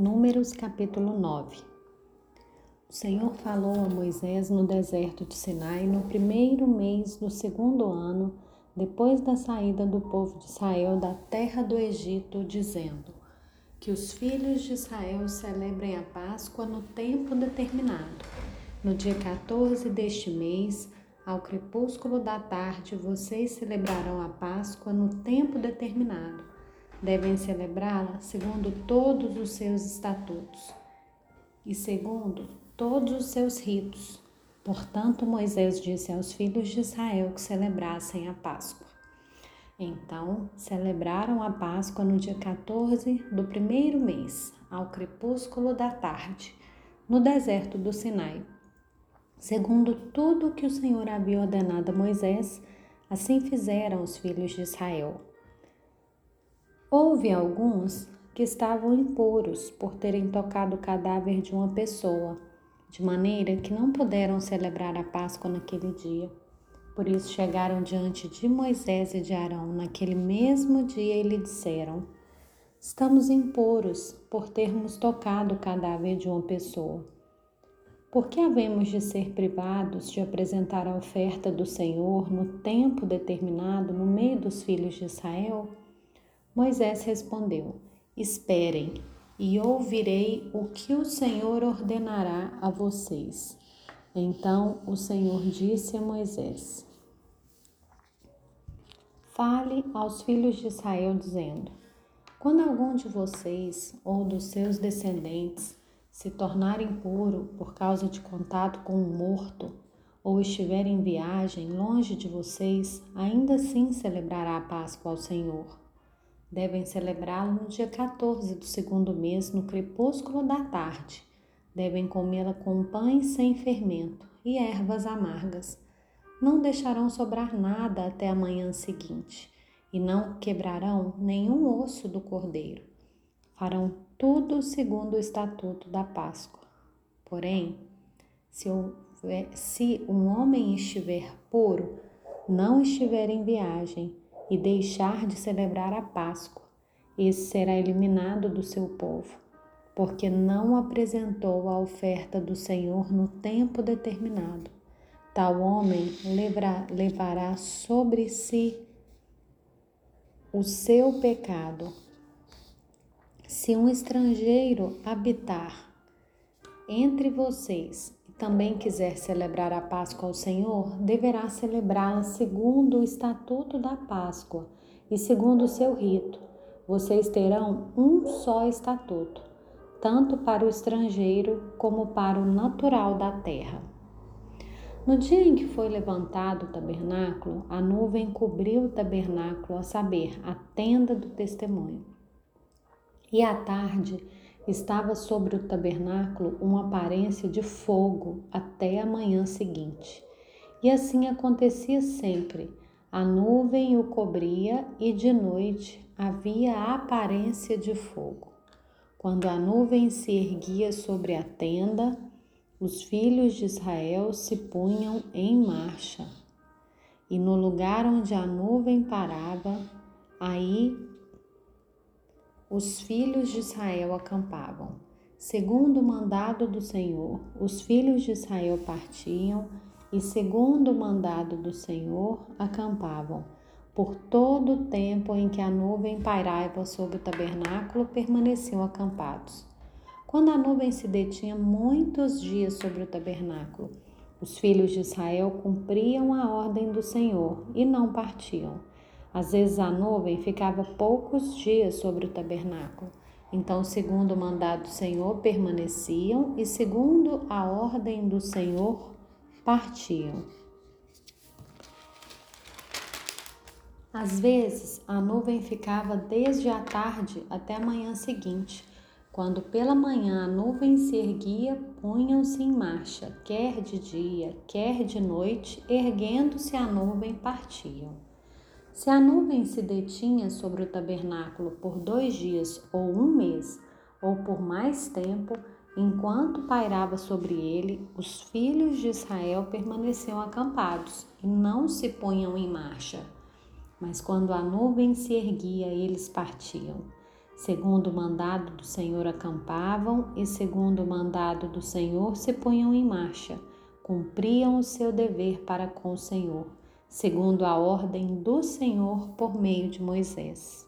Números capítulo 9 O Senhor falou a Moisés no deserto de Sinai no primeiro mês do segundo ano, depois da saída do povo de Israel da terra do Egito, dizendo: Que os filhos de Israel celebrem a Páscoa no tempo determinado. No dia 14 deste mês, ao crepúsculo da tarde, vocês celebrarão a Páscoa no tempo determinado. Devem celebrá-la segundo todos os seus estatutos e segundo todos os seus ritos. Portanto, Moisés disse aos filhos de Israel que celebrassem a Páscoa. Então, celebraram a Páscoa no dia 14 do primeiro mês, ao crepúsculo da tarde, no deserto do Sinai Segundo tudo que o Senhor havia ordenado a Moisés, assim fizeram os filhos de Israel. Houve alguns que estavam impuros por terem tocado o cadáver de uma pessoa, de maneira que não puderam celebrar a Páscoa naquele dia. Por isso chegaram diante de Moisés e de Arão naquele mesmo dia e lhe disseram: Estamos impuros por termos tocado o cadáver de uma pessoa. Por que havemos de ser privados de apresentar a oferta do Senhor no tempo determinado no meio dos filhos de Israel? Moisés respondeu: Esperem, e ouvirei o que o Senhor ordenará a vocês. Então o Senhor disse a Moisés: Fale aos filhos de Israel, dizendo: Quando algum de vocês ou dos seus descendentes se tornar impuro por causa de contato com um morto, ou estiver em viagem longe de vocês, ainda assim celebrará a Páscoa ao Senhor. Devem celebrá-la no dia 14 do segundo mês, no crepúsculo da tarde. Devem comê-la com pães sem fermento e ervas amargas. Não deixarão sobrar nada até a manhã seguinte, e não quebrarão nenhum osso do cordeiro. Farão tudo segundo o estatuto da Páscoa. Porém, se, houver, se um homem estiver puro, não estiver em viagem e deixar de celebrar a Páscoa, esse será eliminado do seu povo, porque não apresentou a oferta do Senhor no tempo determinado. Tal homem levará sobre si o seu pecado se um estrangeiro habitar entre vocês também quiser celebrar a Páscoa ao Senhor, deverá celebrá-la segundo o estatuto da Páscoa e segundo o seu rito. Vocês terão um só estatuto, tanto para o estrangeiro como para o natural da terra. No dia em que foi levantado o tabernáculo, a nuvem cobriu o tabernáculo, a saber, a tenda do testemunho. E à tarde estava sobre o tabernáculo uma aparência de fogo até a manhã seguinte. E assim acontecia sempre. A nuvem o cobria e de noite havia a aparência de fogo. Quando a nuvem se erguia sobre a tenda, os filhos de Israel se punham em marcha. E no lugar onde a nuvem parava, aí os filhos de Israel acampavam. Segundo o mandado do Senhor, os filhos de Israel partiam e, segundo o mandado do Senhor, acampavam. Por todo o tempo em que a nuvem pairava sobre o tabernáculo, permaneciam acampados. Quando a nuvem se detinha muitos dias sobre o tabernáculo, os filhos de Israel cumpriam a ordem do Senhor e não partiam. Às vezes a nuvem ficava poucos dias sobre o tabernáculo. Então, segundo o mandado do Senhor, permaneciam e, segundo a ordem do Senhor, partiam. Às vezes, a nuvem ficava desde a tarde até a manhã seguinte. Quando pela manhã a nuvem se erguia, punham-se em marcha, quer de dia, quer de noite, erguendo-se a nuvem, partiam. Se a nuvem se detinha sobre o tabernáculo por dois dias ou um mês, ou por mais tempo, enquanto pairava sobre ele, os filhos de Israel permaneciam acampados e não se punham em marcha. Mas quando a nuvem se erguia, eles partiam. Segundo o mandado do Senhor acampavam e segundo o mandado do Senhor se punham em marcha, cumpriam o seu dever para com o Senhor, segundo a ordem do Senhor por meio de Moisés.